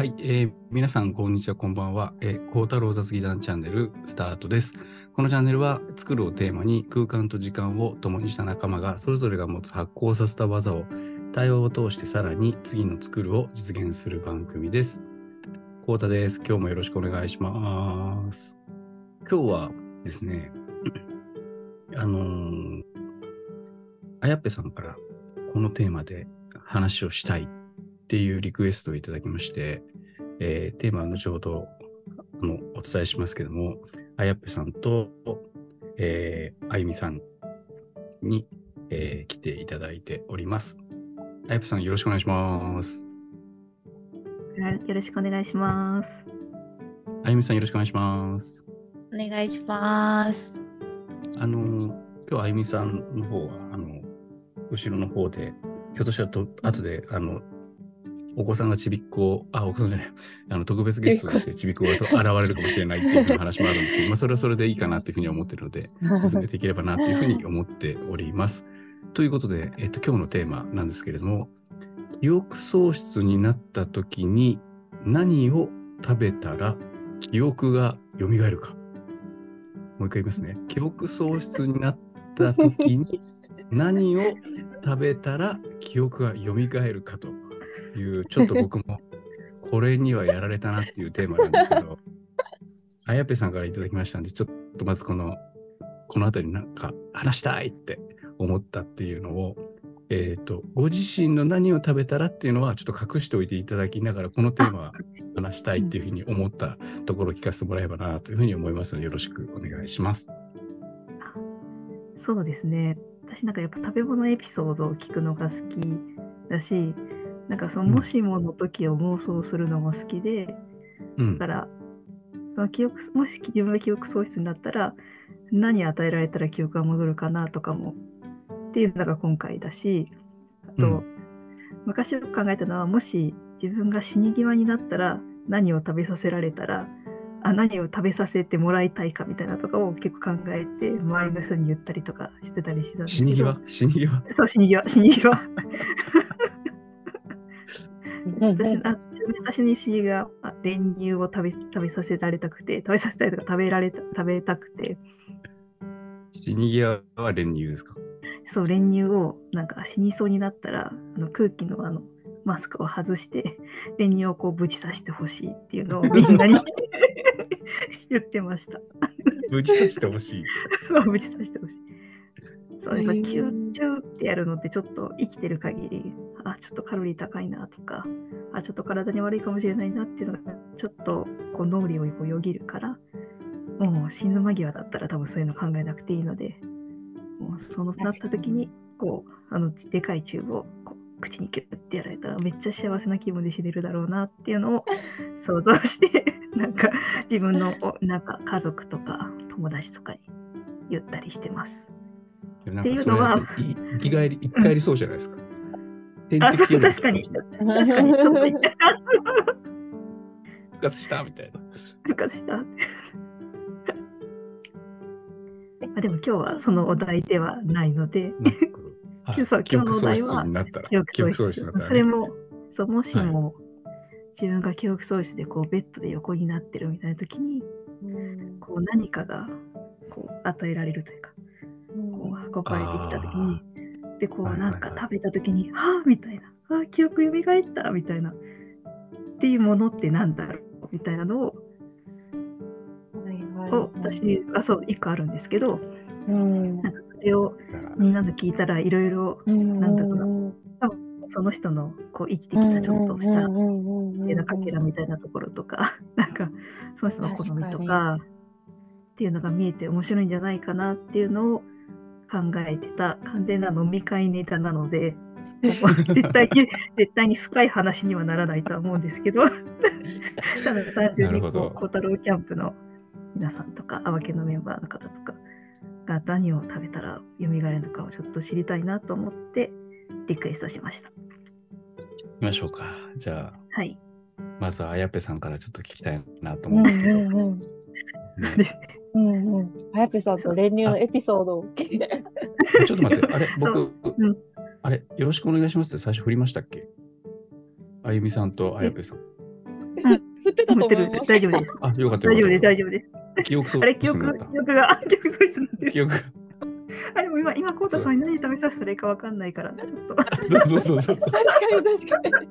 はい、えー皆さん、こんにちは、こんばんは。えー、孝太郎雑技団チャンネルスタートです。このチャンネルは、作るをテーマに空間と時間を共にした仲間が、それぞれが持つ発行させた技を対話を通してさらに次の作るを実現する番組です。孝太です。今日もよろしくお願いします。今日はですね、あのーあやっぺさんからこのテーマで話をしたいっていうリクエストをいただきまして、えーテーマは後ほどあのお伝えしますけども、あやっぺさんと、えーあゆみさんに、えー来ていただいております。あやっぺさんよろしくお願いします。よろしくお願いします。あゆみさんよろしくお願いします。お願いします。あのー今日あゆみさんの方は、あの、後ろの方で、ひょっとしたらと後で、あの、お子さんがちびっこを、あ、お子さんじゃない、あの特別ゲストとしてちびっこがと現れるかもしれないっていう話もあるんですけど、まあ、それはそれでいいかなっていうふうに思ってるので、進めていければなというふうに思っております。ということで、えっと、今日のテーマなんですけれども、記憶喪失になった時に何を食べたら記憶が蘇るか。もう一回言いますね。記憶喪失になった時に何を食べたら記憶が蘇るかという、ちょっと僕もこれにはやられたなっていうテーマなんですけど、あやぺさんからいただきましたんで、ちょっとまずこの、このあたりなんか話したいって思ったっていうのを、えっ、と、ご自身の何を食べたらっていうのはちょっと隠しておいていただきながら、このテーマは話したいっていうふうに思ったところを聞かせてもらえばなというふうに思いますので、よろしくお願いします。そうですね。私なんかやっぱ食べ物エピソードを聞くのが好きだし、なんかそのうんもしもの時を妄想するのも好きで、うんだか。ら、その記憶、もし自分が記憶喪失になったら、何与えられたら記憶が戻るかなとかも、っていうのが今回だし、あと、うん昔よく考えたのは、もし自分が死に際になったら何を食べさせられたら、あ何を食べさせてもらいたいかみたいなとかを結構考えて、周りの人に言ったりとかしてたりしてたんですけど。死に際？死に際？そう、死に際、死に際。うん私あちなみに私に死に際、あ練乳を食べ食べさせられたくて、食べさせたいとか食べられた食べたくて、死に際は練乳ですか？そう、練乳をなんか死にそうになったら、あの空気のあのマスクを外して、練乳をこうぶち刺してほしいっていうのを みんなに 言ってました。ぶち刺してほしい。そう、ぶち刺してほしい。そう、やっぱへーキュッキュッってやるのってちょっと生きてる限り、あ、ちょっとカロリー高いなとか、あ、ちょっと体に悪いかもしれないなっていうのが、ちょっとこう脳裏をこうよぎるから、もう死ぬ間際だったら多分そういうの考えなくていいので、もうそのなった時に、こう、あのでかいチューブをこう口にキュッてやられたらめっちゃ幸せな気分で死ねるだろうなっていうのを 想像して、なんか自分のおなんか家族とか友達とかに言ったりしてます。でもなんっていうかそれ生き返り、生き返りそうじゃないですか。点あ、そう、確かに。確かに、ちょっと復活したみたいな。復活した。あでも今日はそのお題ではないので、はい今日のお題は。記憶喪記失。それも、そうもしも、自分が記憶喪失でこうベッドで横になってるみたいな時に、こう何かがこう与えられるというか、こう運ばれてきた時に、で、こうないんか食べた時に、はぁみたいな、あ記憶蘇ったみたいな、っていうものってなんだろうみたいなのを、を私はそう、一個あるんですけど、うん。なんかそれをみんなの聞いたらいろいろなんだろうな。その人のこう生きてきたちょっとした手のかけらみたいなところとか、なんかその人の好みと確かっていうのが見えて面白いんじゃないかなっていうのを考えてた完全な飲み会ネタなので、絶対に絶対に深い話にはならないとは思うんですけど、ただ単純にこう小太郎キャンプの皆さんとか、あわけのメンバーの方とかが何を食べたら蘇るのかをちょっと知りたいなと思ってリクエストしました。行きましょうか。じゃあ、はい。まずはあやっぺさんからちょっと聞きたいなと思うんですけど。ねですね。うんうん。はやぺさんと練乳のエピソードを聞いて。ちょっと待って、あれ、僕、うんあれ、よろしくお願いしますって最初振りましたっけ？あゆみさんとあやっぺさん。振ってたと持ってる思います。大丈夫です。あ、よかった大丈夫です、よかっ大丈夫です。た。記憶喪あれ、記憶、記憶が、記憶喪失になってる。記憶が。あ、でも今、今、コウタさんに何食べさせたらいいかわかんないから、ちょっと。そうそうそうそう。確かに確かに。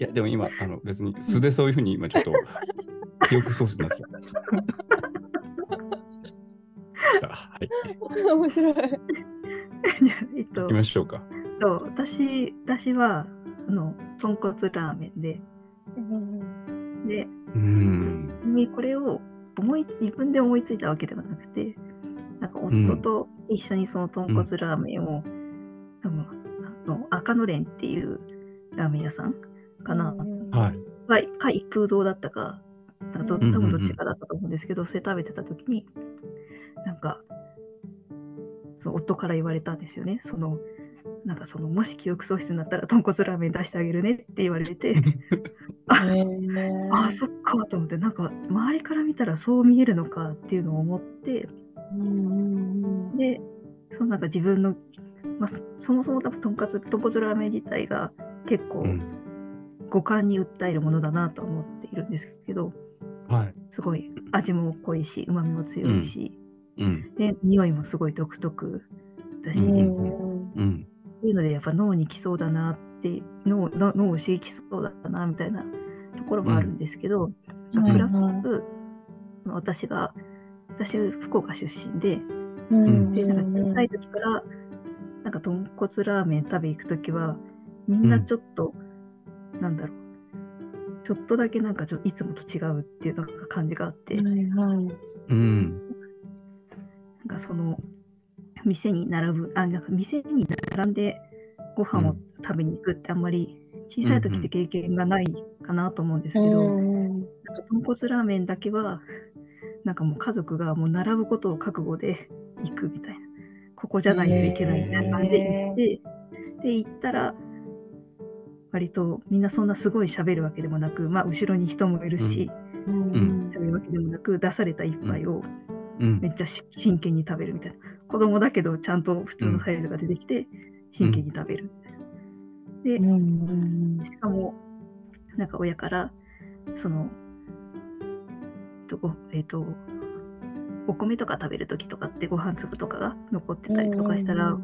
いや、でも今、あの別に素でそういうふうに今ちょっと記憶喪失になってた。はい。面白い。じゃあ、えっと行き、ましょうか。そう、私、私は、あの、豚骨ラーメンで、で、うーん。にこれを思い自分で思いついたわけではなくて、なんか夫と一緒にその豚骨ラーメンを、多分あの赤のれんっていうラーメン屋さんかな、はい。はい、か一風堂だったか、なんかどうん多分どっちかだったと思うんですけど、それ食べてた時に、なんか、その夫から言われたんですよね。その、なんかその、もし記憶喪失になったら豚骨ラーメン出してあげるねって言われて、あ、あ、そっかと思って、なんか周りから見たらそう見えるのかっていうのを思って、で、そのなんか自分の、まあ、そそもそも多分豚骨豚骨ラーメン自体が結構うん。五感に訴えるものだなとは思っているんですけど、はい。すごい味も濃いし、うまみも強いし、うん。で、匂いもすごい独特だし、うん。っうん。ていうのでやっぱ脳に来そうだなって、脳脳脳を刺激しそうだなみたいなところもあるんですけど、うん。プラス、うん。私が、私福岡出身で、うん。で、なんか小さい時から、なんか豚骨ラーメン食べ行く時は、みんなちょっと、なんだろう、ちょっとだけなんかちょっといつもと違うっていうのが感じがあって、はいはい。なんかその、店に並ぶ、あ、なんか店に並んでご飯を食べに行くってあんまり小さい時って経験がないかなと思うんですけど、なんか豚骨ラーメンだけは、なんかもう家族がもう並ぶことを覚悟で行くみたいな。ここじゃないといけないみたいな感じで行って、で、行ったら、割とみんなそんなすごい喋るわけでもなく、まあ後ろに人もいるし、ん喋るわけでもなく、出された一杯をうんめ。っちゃし真剣に食べるみたいな。子供だけどちゃんと普通のサイズが出てきて、真剣に食べる。で、しかも、なんか親から、その、と、ごえっと、お米とか食べるときとかってご飯粒とかが残ってたりとかしたら、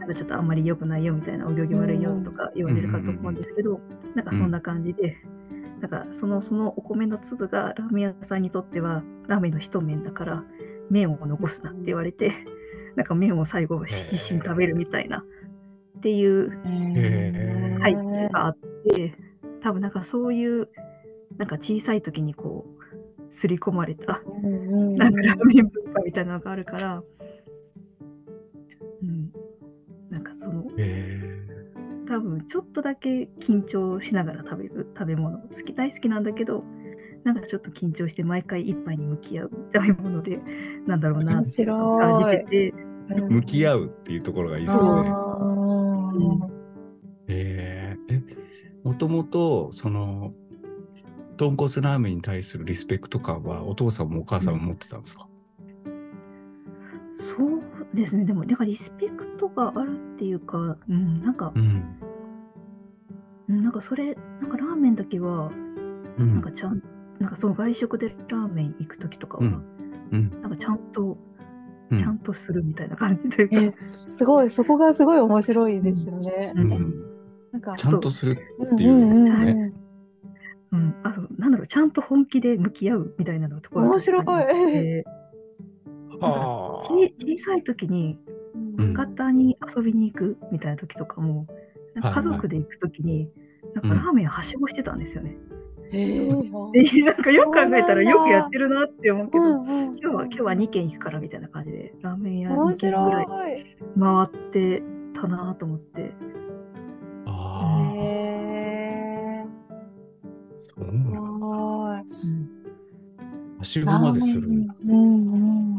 なんかちょっとあんまり良くないよみたいな、お行儀悪いよとか言われるかと思うんですけど、なんかそんな感じで、なんかそのそのお米の粒がラーメン屋さんにとってはラーメンの一麺だから麺を残すなって言われて、なんか麺を最後必死に食べるみたいなっていう背景があって、多分なんかそういうなんか小さい時にこう刷り込まれたなんかラーメン文化みたいなのがあるから、かそのへ多分ちょっとだけ緊張しながら食べる食べ物好き大好きなんだけどなんかちょっと緊張して毎回一杯に向き合う食べ物でなんだろうなって感じてて。ー向き合うっていうところがいいですよね。へー。え、もともと、その、豚骨ラーメンに対するリスペクト感はお父さんもお母さんも持ってたんですか、そうですねでもなんかリスペクトがあるっていうか、うん、なんか、うん。うんなんかそれなんかラーメンだけはうん。なんかちゃんなんかその外食でラーメン行く時とかは、うんうんなんかちゃんとうんちゃんとするみたいな感じというか、え、すごい、そこがすごい面白いですよね。うんなんか、ちゃんとするうんっていうね。うん、あとなんだろうちゃんと本気で向き合うみたいなのところが面白い確かにあってはあ。ち小さい時にうん博多に遊びに行くみたいな時とかも、なんか家族で行く時に、なんかラーメンはしごしてたんですよね。へえ。でなんかよく考えたらよくやってるなって思うけど、うんうん今日は今日は2軒行くからみたいな感じでラーメン屋2面軒ぐらい。回ってたなと思って。ああ。へえ。はしごまでする。うんうん。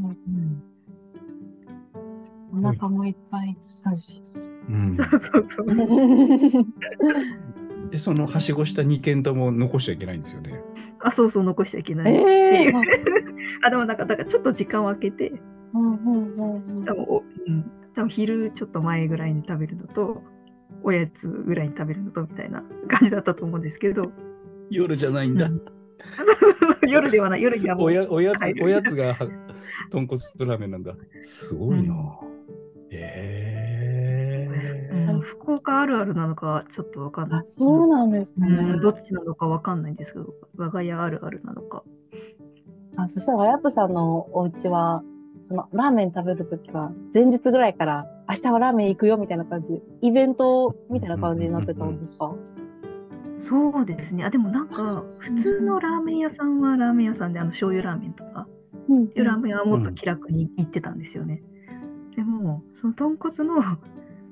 うんお腹もいっぱいだし。うん。そうそうそう。で、そのはしごした2軒とも残しちゃいけないんですよね。あ、そうそう、残しちゃいけない。ええ。あ、でもなんか、だからちょっと時間を空けて、うんうんうんうん多分お、うん、多分昼ちょっと前ぐらいに食べるのと、おやつぐらいに食べるのとみたいな感じだったと思うんですけど、夜じゃないんだ。うんそうそうそう夜ではない、夜にはもうおやおやつおやつがは豚骨ラーメンなんだ。すごいな。うん福岡あるあるなのかちょっとわかんないあ、。そうなんですね。うんどっちなのかわかんないんですけど、我が家あるあるなのか。あ、そしたら、ワヤップさんのお家は、その、ラーメン食べるときは、前日ぐらいから、明日はラーメン行くよみたいな感じ、イベントみたいな感じになってたんですか？そうですね。あ、でもなんか、普通のラーメン屋さんはラーメン屋さんで、あの、醤油ラーメンとか、ラーメン屋はもっと気楽に行ってたんですよね。でも、その豚骨の、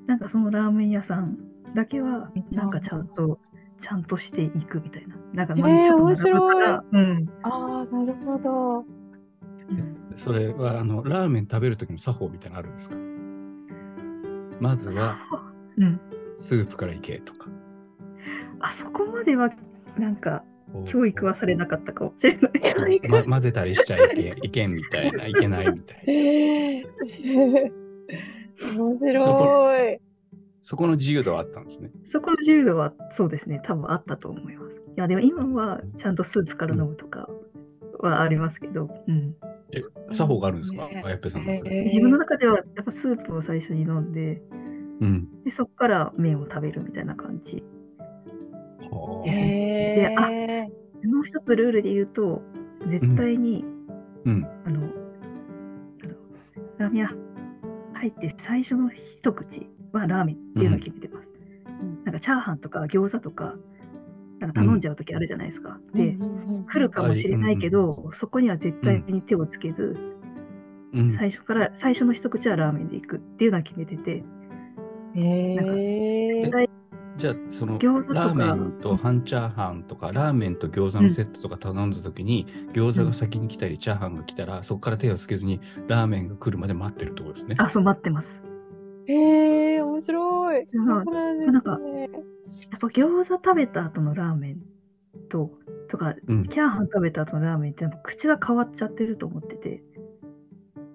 なんかそのラーメン屋さんだけは、なんかちゃんと、ちゃんとしていくみたいな。なんか、まあ、ちょっと並ぶから、うん。ああ、なるほど。うんそれはあのラーメン食べるときの作法みたいなのあるんですか？まずはうん。スープからいけとか。あそこまでは、なんか、教育はされなかったかもしれない。ま、混ぜたりしちゃいけいけんみたいな、いけないみたいな。面白い。そこの自由度はあったんですね。そこの自由度はそうですね、多分あったと思います。いや、でも今はちゃんとスープから飲むとかはありますけど、うん、え、作法があるんですか？ねあやっぺさんの中で。自分の中ではやっぱスープを最初に飲んで、うん。でそこから麺を食べるみたいな感じ。はあへであえ。もう一つルールで言うと、絶対に、うん。あの、あのラーメ入って最初の一口はラーメンっていうのを決めてます。うんなんかチャーハンとか餃子とか、なんか頼んじゃう時あるじゃないですか。で、来るかもしれないけど、そこには絶対に手をつけず、うん。最初から最初の一口はラーメンでいくっていうのは決めてて、へえ。絶対じゃあ、その餃子とかラーメンと半チャーハンとか、ラーメンと餃子のセットとか頼んだときに、餃子が先に来たり、チャーハンが来たら、そこから手をつけずに、ラーメンが来るまで待ってるってことですね。あ、そう待ってます。へえ、面白い。なんねなんかやっぱ餃子食べた後のラーメンと、とか、うんチャーハン食べた後のラーメンって口が変わっちゃってると思ってて、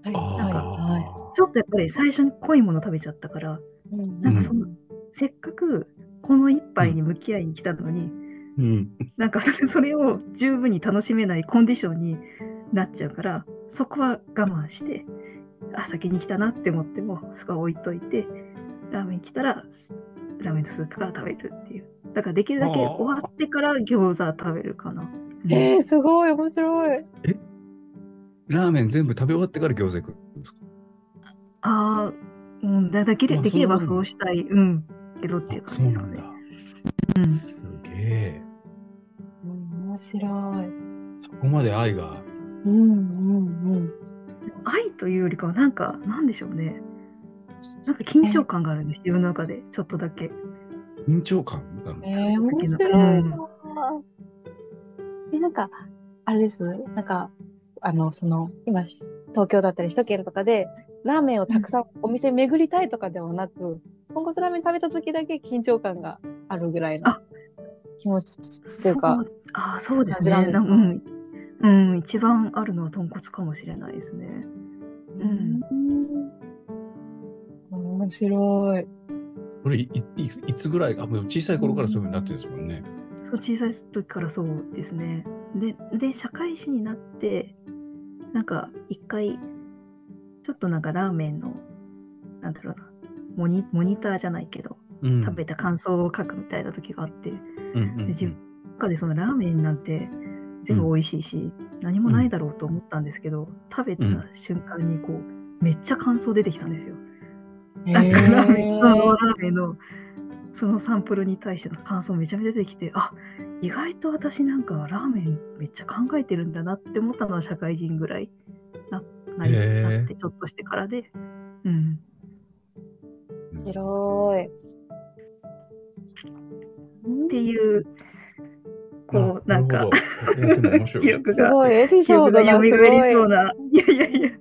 はいあなんかはいあ。ちょっとやっぱり最初に濃いもの食べちゃったから、うんなんかそのせっかくこの一杯に向き合いに来たのに、うん。なんかそれそれを十分に楽しめないコンディションになっちゃうから、そこは我慢して、あ、先に来たなって思っても、そこは置いといて、ラーメン来たら、スラーメンとスープから食べるっていう。だからできるだけ終わってから餃子食べるかな。うんえー、すごい、面白い。ラーメン全部食べ終わってから餃子行くんですか？ああ、うん、だできれあできればそうしたい。うん。けどっていうあ感じですかねそうなんすげえ。うん面白い。そこまで愛が。うんうんうん。愛というよりかは、なんか、なんでしょうね。なんか緊張感があるんです、自分の中で、ちょっとだけ。緊張感なのえー、面白いな。で、なんか、あれです。なんか、あの、その、今、東京だったり首都圏とかで、ラーメンをたくさんお店巡りたいとかではなく、豚骨ラーメン食べた時だけ緊張感があるぐらいのあ気持ちというかそう、ああ、そうですね。うん、うん、一番あるのは豚骨かもしれないですね。うんうん。面白い。これいいいつぐらいあもう小さい頃からそういうふうになってるんですもんね。そう、小さい時からそうですね。で、で、社会人になって、なんか、一回、ちょっとなんかラーメンの、なんだろうな、モニモニターじゃないけど、うん。食べた感想を書くみたいな時があって、うんうんうん。で自分の中でそのラーメンなんて全部美味しいし、何もないだろうと思ったんですけど、食べた瞬間にこう、めっちゃ感想出てきたんですよ。なんかラーメン、そのラーメンのそのサンプルに対しての感想めちゃめちゃ出てきて、あ意外と私なんかラーメンめっちゃ考えてるんだなって思ったのは社会人ぐらいななりへーなってちょっとしてからで、うん。面白い。っていう、こう、なんか、記憶が、すごい、エピ記憶がソードが蘇り。そうな、いやいやいや、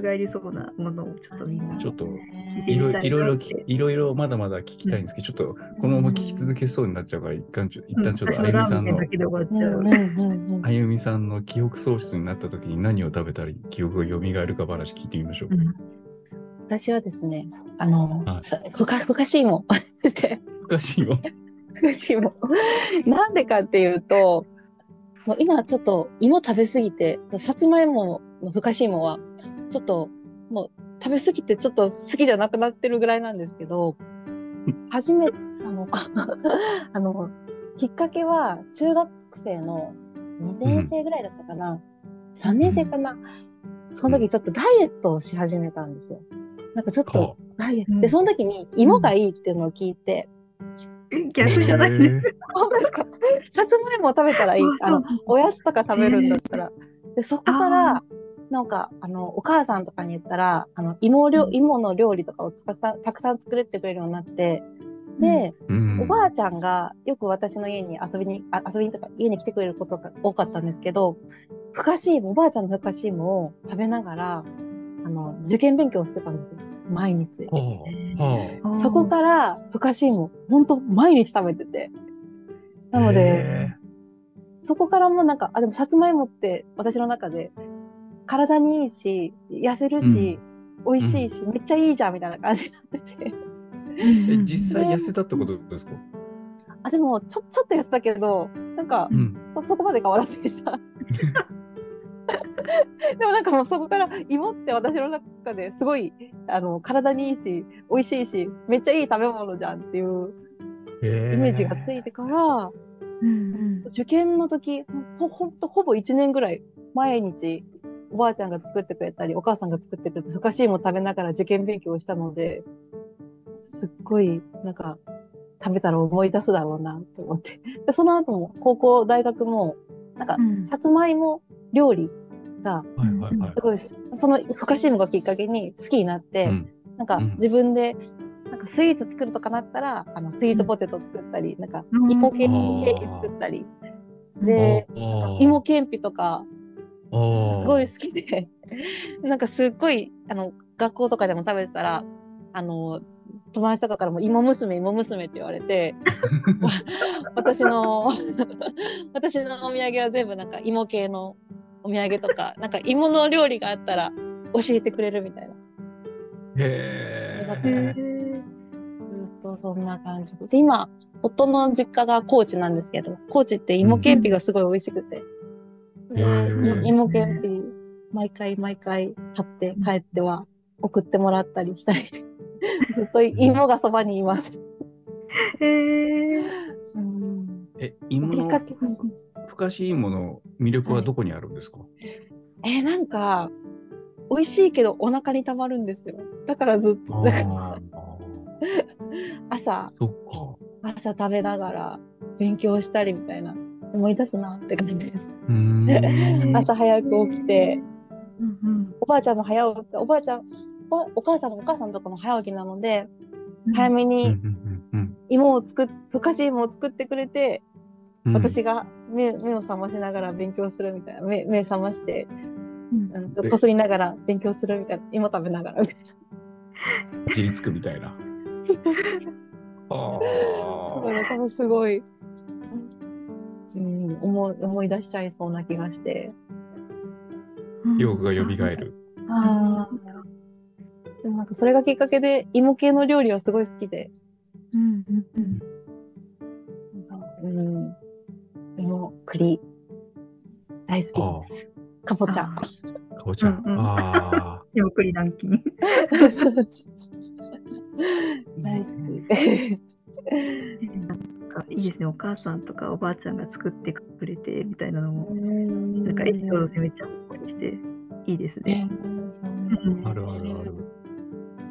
蘇りそうなものをちょっとみんなちょっといろいろいろ。いろまだまだ聞きたいんですけど、ちょっとこのまま聞き続けそうになっちゃうから、一旦ちょ一旦ちょっとあゆみさんの。あゆみさんの記憶喪失になった時に何を食べたり記憶が蘇るか話聞いてみましょう。私はですね、あの、ふかふかしいもん、ふかしいも。ふかしいも。なんでかっていうと、もう今ちょっと芋食べすぎて、さつまいものふかしいもは、ちょっともう食べすぎてちょっと好きじゃなくなってるぐらいなんですけど、初め、あの、あの、きっかけは中学生の2年生ぐらいだったかな、3年生かな、その時ちょっとダイエットをし始めたんですよ。なんかちょっとダイエット。うん。で、その時に芋がいいっていうのを聞いて、え逆じゃないです。かさつまいもを食べたらいい。あの、おやつとか食べるんだったら。で、そこから、なんか、あの、お母さんとかに言ったら、あの、芋料、うん。芋の料理とかをたくさん、たくさん作れてくれるようになって、で、うん。おばあちゃんがよく私の家に遊びに、あ遊びにとか家に来てくれることが多かったんですけど、ふかしいも、おばあちゃんのふかしいもを食べながら、あの、受験勉強をしてたんですよ。毎日。そこからふかしいも、ほんと毎日食べてて。あなので、へそこからもなんか、あ、でもさつまいもって私の中で体にいいし、痩せるし、美味しいし、めっちゃいいじゃんみたいな感じになってて。ーえ実際痩せたってことですか？あ、でもちょ、ちょっと痩せたけど、なんか、うん。そ、そこまで変わらずでした。でもなんかもうそこから芋って私の中ですごい、あの、体にいいし、美味しいし、めっちゃいい食べ物じゃんっていうイイメージがついてから、うん受験の時、ほ、ほんとほぼ1年ぐらい、毎日、おばあちゃんが作ってくれたり、お母さんが作ってくれたふかしいも食べながら受験勉強をしたので、すっごい、なんか、食べたら思い出すだろうなと思って。でその後も、高校、大学も、なんかう、ん。さつまいも料理が、す。ごい、そのふかしいもがきっかけに好きになって、うん。なんかうん。自分で、なんかスイーツ作るとかなったら、あの、スイートポテト作ったり、なんか、うん芋ケあー。キーケーキ作ったり、うん。で、芋けんぴとか、すごい好きで、なんかすっごい、あの、学校とかでも食べてたら、あの、友達とかからも芋娘、芋娘って言われて、私の、私のお土産は全部なんか芋系のお土産とか、なんか芋の料理があったら教えてくれるみたいな。へへえ。ずっとそんな感じで、今、夫の実家が高知なんですけど、高知って芋けんぴがすごい美味しくて、でへー芋けんぴ、毎回毎回買って帰っては送ってもらったりしたり、ずっと芋がそばにいます。へえ。うん。え、芋のふかしいもの魅力はどこにあるんですか？えーなんか、美味しいけどお腹にたまるんですよ。だからずっと、朝、そっか。朝食べながら勉強したりみたいな、思い出すなって感じです。朝早く起きて、うんうんおばあちゃんも早起き、おばあちゃん、おお母さんのお母さんとかも早起きなので、早めうんうに芋を作っ、ふかしい芋を作ってくれて、うん。私が目目を覚ましながら勉強するみたいな、目目覚まして、うんあのちょっとこすりながら勉強するみたいな、芋食べながらみたい 自立くみたいな。な。あだから多分すごい、うん、思い思い出しちゃいそうな気がして。記憶が蘇る。ああ。でもなんかそれがきっかけで芋系の料理はすごい好きで、うんうんうんなんかうん、芋、栗、大好きです。かぼちゃ。かぼちゃ。うんうんあゆっくりランキング。大好き。かいいですね。お母さんとかおばあちゃんが作ってくれてみたいなのも、ななんかエピソード性めっちゃほっこりしていいですね。あ、あるあるある。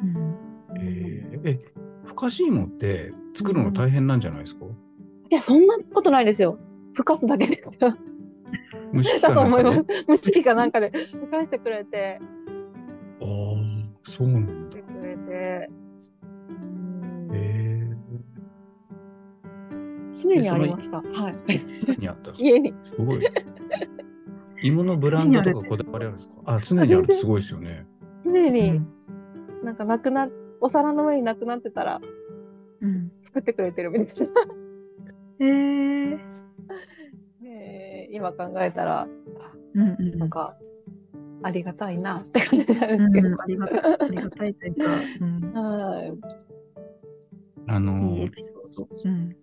うんえー、え、ふかしいもって作るの大変なんじゃないですか？いや、そんなことないですよ。ふかすだけで。蒸し器だかなんかで？。蒸し器かなんかでふかしてくれて、ああ、そうなんだ。してくれて。常にありました。はい。ー、常にあった家に。すごい。芋のブランドとかこだわりあるんですか？あ、常にあるってすごいですよね。常うにんなんかなくな、お皿の上になくなってたらうん作ってくれてるみたいな。えーえー今考えたら、うんうんなんか、ありがたいなって感じなんですけど。うんありがたいありがたいというか、うんあのいいエピソーうん。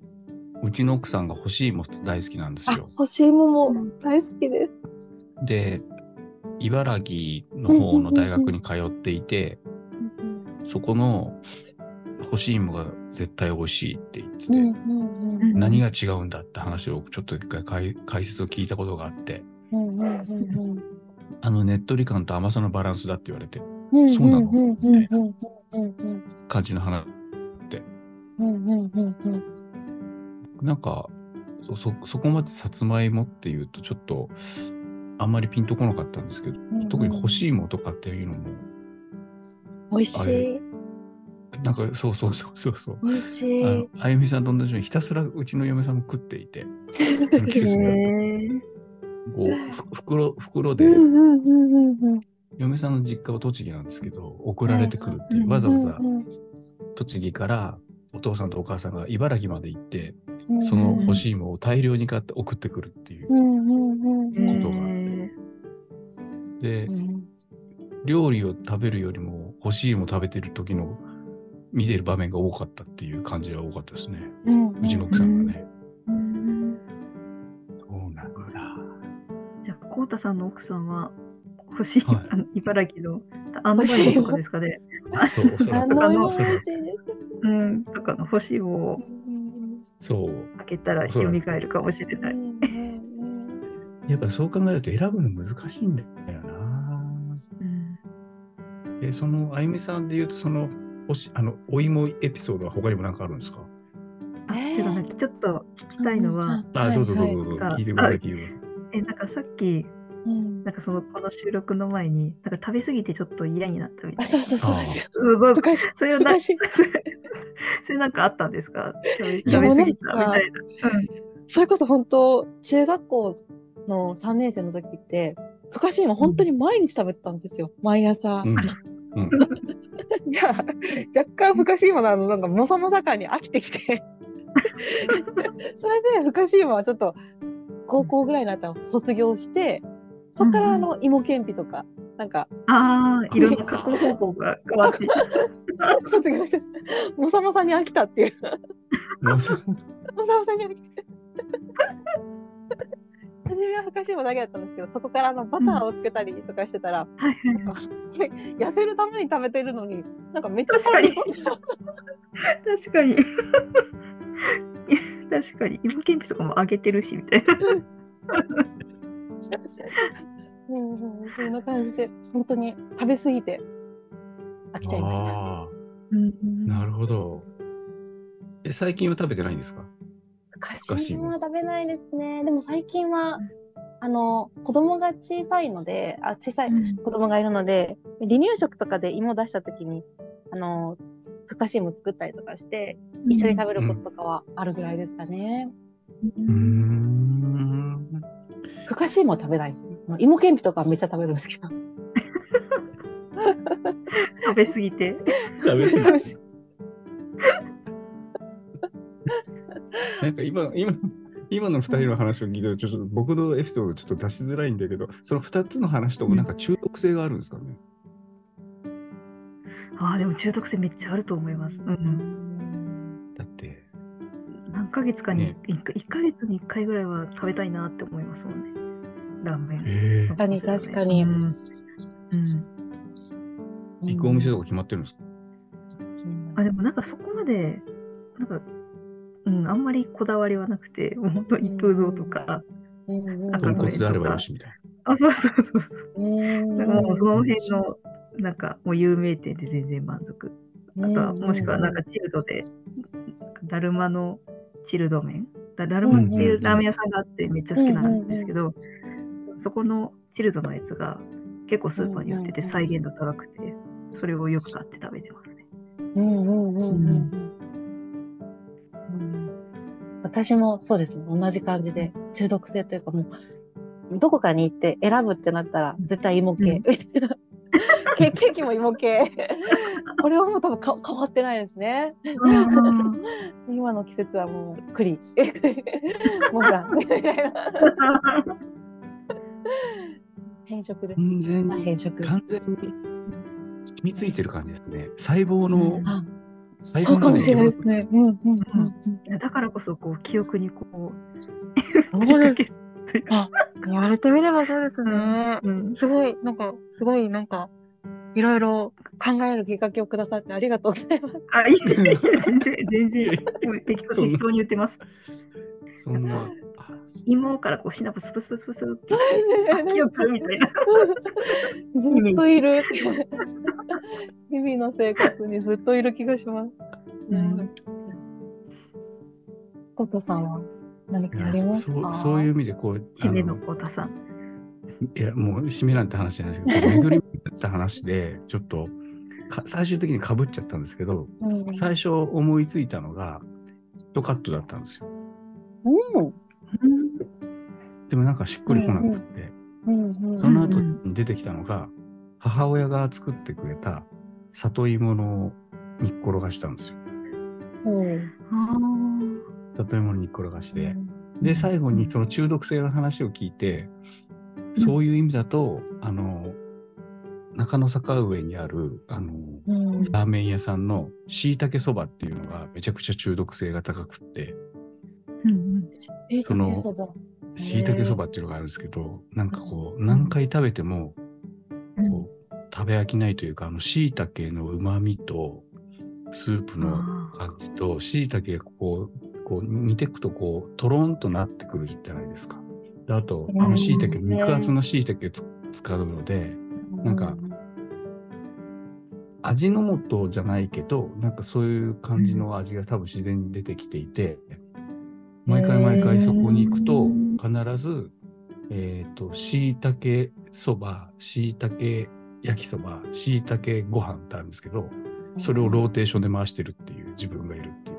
うちの奥さんが干し芋大好きなんですあよ。、干し芋も大好きです。で、茨城の方の大学に通っていて、そこの干し芋が絶対美味しいって言ってて、何が違うんだって話をちょっと一回解解説を聞いたことがあって、あのねっとり感と甘さのバランスだって言われて、うんそうなのうんうんうんうんうんうん感じの話。うんうんうんうんなんかそそ、そこまでさつまいもっていうとちょっとあんまりピンとこなかったんですけど、うん特に干し芋とかっていうのも、美味しい。なんかそうそうそうそうそう。美味しあいのあゆみさんと同じようにひたすらうちの嫁さんも食っていて、季節にこうふ袋袋で、うんうんうんうんうん。嫁さんの実家は栃木なんですけど、送られてくるっていう、うんわざわざうん栃木からお父さんとお母さんが茨城まで行って、うんその干し芋を大量に買って送ってくるっていうことがあへでう、ん料理を食べるよりも干し芋食べてる時の見てる場面が多かったっていう感じが多かったですね。うちの奥さんがね。そうなんだ。じゃあ、こうたさんの奥さんは、欲しい、はいあの茨城のあのバイとかですかね。そう、おそらく。あのうん、とかの欲しいをそう。開けたら蘇るかもしれない。やっぱそう考えると選ぶの難しいんだよな。うん、え、その、あゆみさんで言うと、その、おし、あの、お芋エピソードは他にも何かあるんですか？あ、えーてかなんかちょっと聞きたいのは、あ、どうぞどうぞどうぞ。はい聞いてください、聞いてください。え、なんかさっき、うんなんかそのこの収録の前に、なんか食べ過ぎてちょっと嫌になったみたいな。あそうそうそう。ですよそう。そう昔。それはな昔。それなんかあったんですか？食べ過ぎたみたいな。それこそ本当中学校の3年生の時ってふかし芋本当に毎日食べてたんですよ。毎朝、うん。うん。じゃあ若干ふかし芋のあのなんかもさもさ感に飽きてきて。それでふかし芋はちょっと高校ぐらいになったら卒業してそっからあの芋けんぴとかなんかああ、いろんな加工方法が変わって。卒業してもさもさに飽きたっていうもうそうもさもさに飽きて初めはふかし芋だけだったんですけどそこからあのバターをつけたりとかしてたら、痩せるために食べてるのになんかめっちゃ確かに確かに。確かに。芋けんぴとかも揚げてるし、みたいな。うんうん、そんな感じで、本当に食べ過ぎて飽きちゃいました。なるほど。え、最近は食べてないんですか？昔は食べないですね。でも最近は、あの、子供が小さいので、あ、小さいうん子供がいるので、離乳食とかで芋出した時に、あの、ふかし芋作ったりとかして、一緒に食べることとかはあるぐらいですかね。うーん。ふかし芋は食べないですね。芋けんぴとかはめっちゃ食べるんですけど。食べ過ぎて。食べ過ぎ食べ過ぎなんか今、今、今の二人の話を聞いてると、ちょっと僕のエピソードちょっと出しづらいんだけど、その二つの話ともなんか中毒性があるんですかね？ああ、でも中毒性めっちゃあると思います。うん。何ヶ月かにね、一 1, ヶ月に1回ぐらいは食べたいなって思いますもんね。ラーメン。へえ確かに確かに。うん。うん。行くお店とか決まってるんですか？あ、でもなんかそこまで、なんか、うん、あんまりこだわりはなくて、もう本当一風堂とか、うん。うんあ豚骨であればよしみたいあ、そうそうそう。う。ん。なんかもうその辺の、なんかもう有名店で全然満足。あとは、もしくはなんかチルドで、だるまのチルド麺？だだるまっていうラーメン屋さんがあってめっちゃ好きなんですけど、そこのチルドのやつが結構スーパーに売ってて再現度高くて、それをよく買って食べてますね。うんうんうんうんうんうん私もそうですね。同じ感じで中毒性というかもう、どこかに行って選ぶってなったら絶対芋系。みたいなケケーキも芋系。これはもう多分か変わってないですね。今の季節はもう栗。モンブラン。みたいな。変色です。完全に、変色。完全に染みついてる感じですね。細胞のあそうかもしれないですね。うんうんうんだからこそこう記憶にこう あ、言われてみればそうですね。うん、すごい、なんか、すごい、なんか、いろいろ考えるきっかけをくださってありがとうございます。あ、いやい全然、全然、適当 適当に言ってます。そんな、あ芋からこうシナプスプスプスプスってあ記憶みたいな。ずっといる。日々の生活にずっといる気がします。うんコトさんは何いかありやますか？そうそういう意味でこう、締めのコタさん。いや、もう締めなんて話じゃないですけど、巡り巡った話で、ちょっとか最終的にかぶっちゃったんですけど、うん最初思いついたのが、ヒットカットだったんですよ。うんでもなんかしっくりこなくって、うんうんその後うんに出てきたのが、母親が作ってくれた里芋の煮っころがしたんですよ。里芋の煮っころがして。ーで、最後にその中毒性の話を聞いて、そういう意味だと、あの、中野坂上にある、あの、うん。ラーメン屋さんのしいたけそばっていうのがめちゃくちゃ中毒性が高くって、うんうん。そのしいたけそばっていうのがあるんですけど、なんかこう、ん。何回食べても、うん。こう、食べ飽きないというか、あの、しいたけの旨味と、スープの感じと、しいたけがこう、こう煮ていくとこう、とろんとなってくるじゃないですか。であと、あのしいたけ、うん肉厚のしいたけをつ使うので、なんか味の素じゃないけど、なんかそういう感じの味が多分自然に出てきていて、毎回毎回そこに行くと、必ず、えっ、と、しいたけそば、しいたけ焼きそば、しいたけご飯ってあるんですけど、それをローテーションで回してるっていう自分がいるってい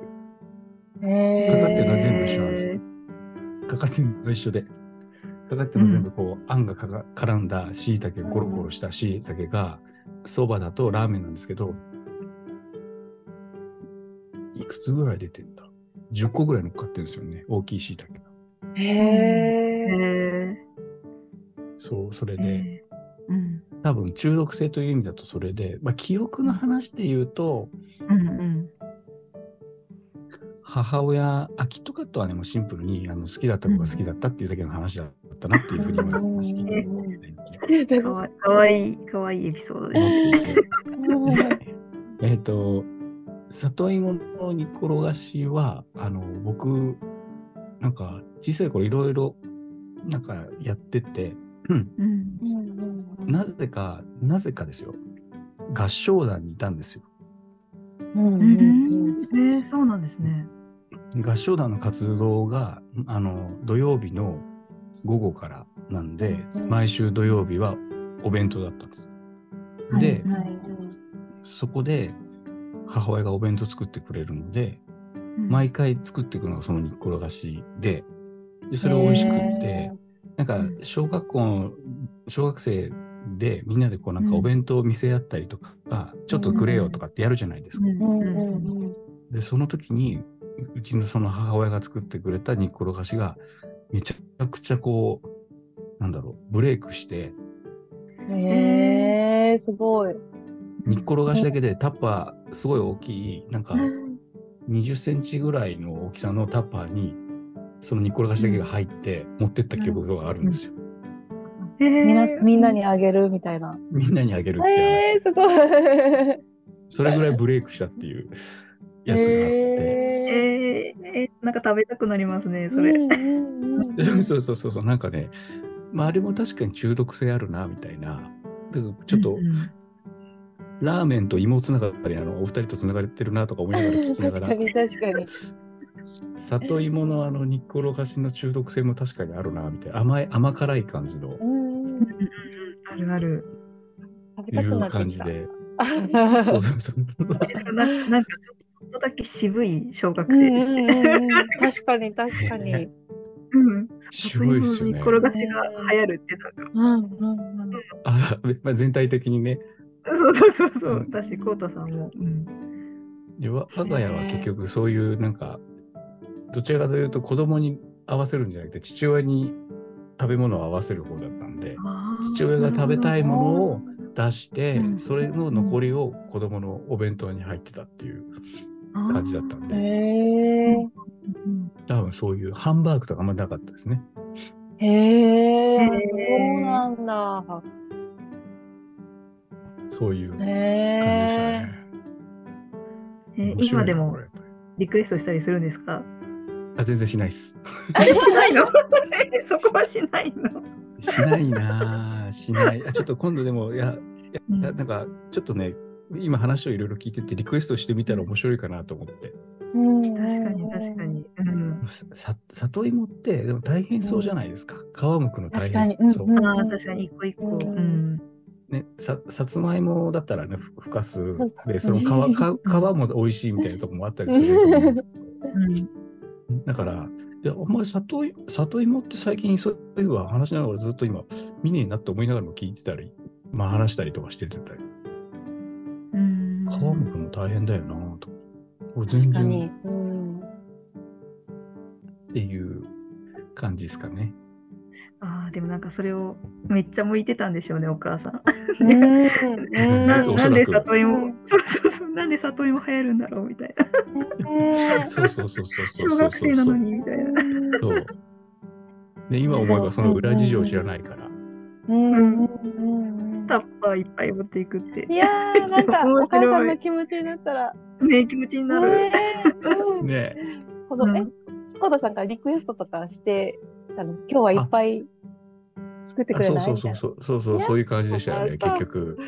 う。かかってるのは全部一緒なんですよ。かかってるのが一緒で。かかってるのは全部こう、あんがかか絡んだしいたけ、ゴロゴロしたしいたけが、そばだとラーメンなんですけど、いくつぐらい出てんだ ?10 個ぐらい乗っかってるんですよね。大きいしいたけが。へへーーそう、それで、うん多分中毒性という意味だとそれで、まあ、記憶の話で言うと、うんうん母親、あ、キットカットはね、もうシンプルにあの好きだった子が好きだったっていうだけの話だったなっていうふうに今話聞いて思ってかわいい、かわいいエピソードです。えっと、里芋の煮っころがしは、あの、僕、なんか小さい頃いろいろなんかやってて、なぜか、なぜかですよ。合唱団にいたんですよ。うんえー、そうなんですね。合唱団の活動があの土曜日の午後からなんで、うん毎週土曜日はお弁当だったんです。はいで、はい。そこで母親がお弁当作ってくれるので、うん。毎回作っていくのがその煮っころがしで、でそれ美味しくって、なんかうん。小学校の、小学生でみんなでこうなんかお弁当を見せ合ったりとか、ちょっとくれよとかってやるじゃないですか。うん。うん。うん。うんで、その時に、うちのその母親が作ってくれた煮っころがしが、めちゃくちゃこう、なんだろう、ブレイクして、へえ、すごい。煮っころがしだけでタッパー、すごい大きい、なんか20センチぐらいの大きさのタッパーに、その煮っころがしだけが入って、持ってった記憶があるんですよ。えーみんなみんなにあげるみたいな。みんなにあげるって話。えー、すごい。それぐらいブレイクしたっていうやつがあって。ええーえーなんか食べたくなりますね、ーそれ。うんうんうん そうそうそうそう、なんかね、まああれも確かに中毒性あるな、みたいな。だからちょっと、うんうんラーメンと芋つながりなの、お二人とつながってるなとか思いながら聞きなが 確からに確かに。里芋のあの煮っころがしの中毒性も確かにあるな、みたいな。甘い、甘辛い感じの、うあるある。いう。感じで。あ そうそうそう。ななんかちょっとだけ渋い小学生ですね。確かに確かに。ねうん。渋いっすよね里芋の煮っころがしが流行るってなんか。うんうんうんあまあ、全体的にね。そうそうそうそうう。ん私、こうたさんも。うん。でわ我が家は結局そういうなんか、どちらかというと子供に合わせるんじゃなくて、父親に食べ物を合わせる方だったんで、父親が食べたいものを出して、うんそれの残りを子供のお弁当に入ってたっていう感じだったんで、へえ。うん多分そういうハンバーグとかあんまなかったですね。へえ。そうなんだ。そういう感じでしたへねえ。今でもリクエストしたりするんですか？あ全然しないです。あれしないの？そこはしないの？しないなぁしない。あちょっと今度でも、いや、うんいやなんかちょっとね、今話をいろいろ聞いててリクエストしてみたら面白いかなと思って。うん確かに確か。に。うん。さ里芋ってでも大変そうじゃないですか。皮むくの大確かに。変そう。うんああ、確かに一個一個。ううんん。ね、ささつまいもだったらね、ふふかすで、その皮か皮も美味しいみたいなとこもあったりすると思うんですけどうん。だから、いや、お前里い、里芋って最近そういうは話しながらずっと今、見ねえなって思いながらも聞いてたり、まあ話したりとかしてたり、うん。皮むくの大変だよなと。これ全確かに然。うん。っていう感じですかね。ああ、でもなんかそれをめっちゃ向いてたんでしょうね、お母さん。うん なんで里芋、うんそうそうそう、なんで里芋流行るんだろうみたいな。そうそうそうそうそうそう。小学生なのにみたいな。そう。で、今思えばその裏事情を知らないから。うんうんうんタッパーいっぱい持っていくって。いやー、なんか、お母さんの気持ちになったら、ね気持ちになる。ねーうん。ね。この、えうん、スコーダさんからリクエストとかして、あの、今日はいっぱい作ってくれそうない？そうそうう。そう、そうそう、そういう感じでしたよね、結局。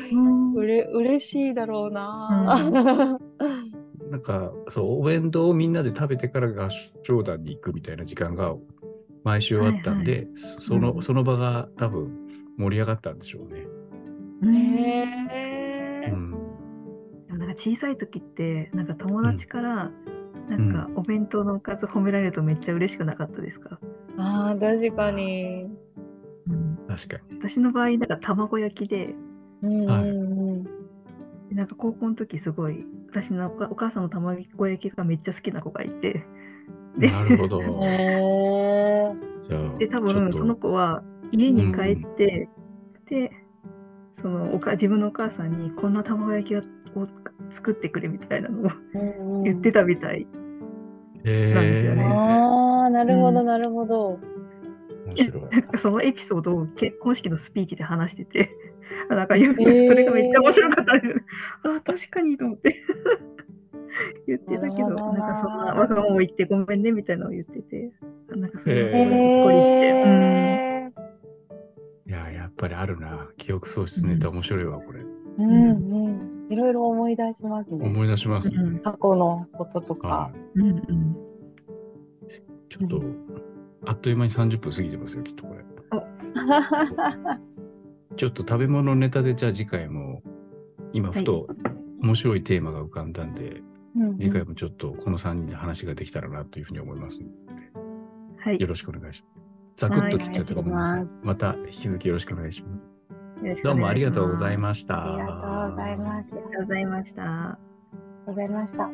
うれ、嬉しいだろうな。なんか、そう、お弁当をみんなで食べてから合唱団に行くみたいな時間が毎週あったんで、はい。その、うん。その場が多分盛り上がったんでしょうね。うんへーうん。なんか小さい時って、なんか友達から、なんかお弁当のおかず褒められるとめっちゃ嬉しくなかったですか、ああ、確かに。うん、確かに。私の場合、なんか卵焼きで、うんはいうんでなんか高校の時すごい、私のお母さんの卵焼きがめっちゃ好きな子がいて、でなるほど。で、多ちょっと分その子は家に帰って、で、そのおか自分のお母さんにこんな卵焼きを作ってくれみたいなのをうんうん。言ってたみたい。へなんですよね。ああ、なるほど、うん。なるほど。面白い。なんかそのエピソードを結婚式のスピーチで話してて、あ なんか言うそれがめっちゃ面白かったです。あ確かにと思って。言ってたけど、なんかそんなわがまま言ってごめんねみたいなのを言ってて、なんかそれがすごいほっこりして、へいや、やっぱりあるな。記憶喪失ネタ面白いわ、これ。ーうんうん。いろいろ思い出しますね。思い出しますね。うん過去のこととかは。うんうん、い。ちょっと、あっという間に30分過ぎてますよ、きっとこれ。ちょっと食べ物ネタで、じゃあ次回も、今ふと面白いテーマが浮かんだんで、次回もちょっとこの3人で話ができたらなというふうに思いますので、はい。よろしくお願いします。ザクッと切っちゃったかもしれません。はいお願いしますまた引き続きよろしくお願いします。よろしくどうもありがとうございまました。ありがとうございます。ありす。ありがとうございました。がとうございました。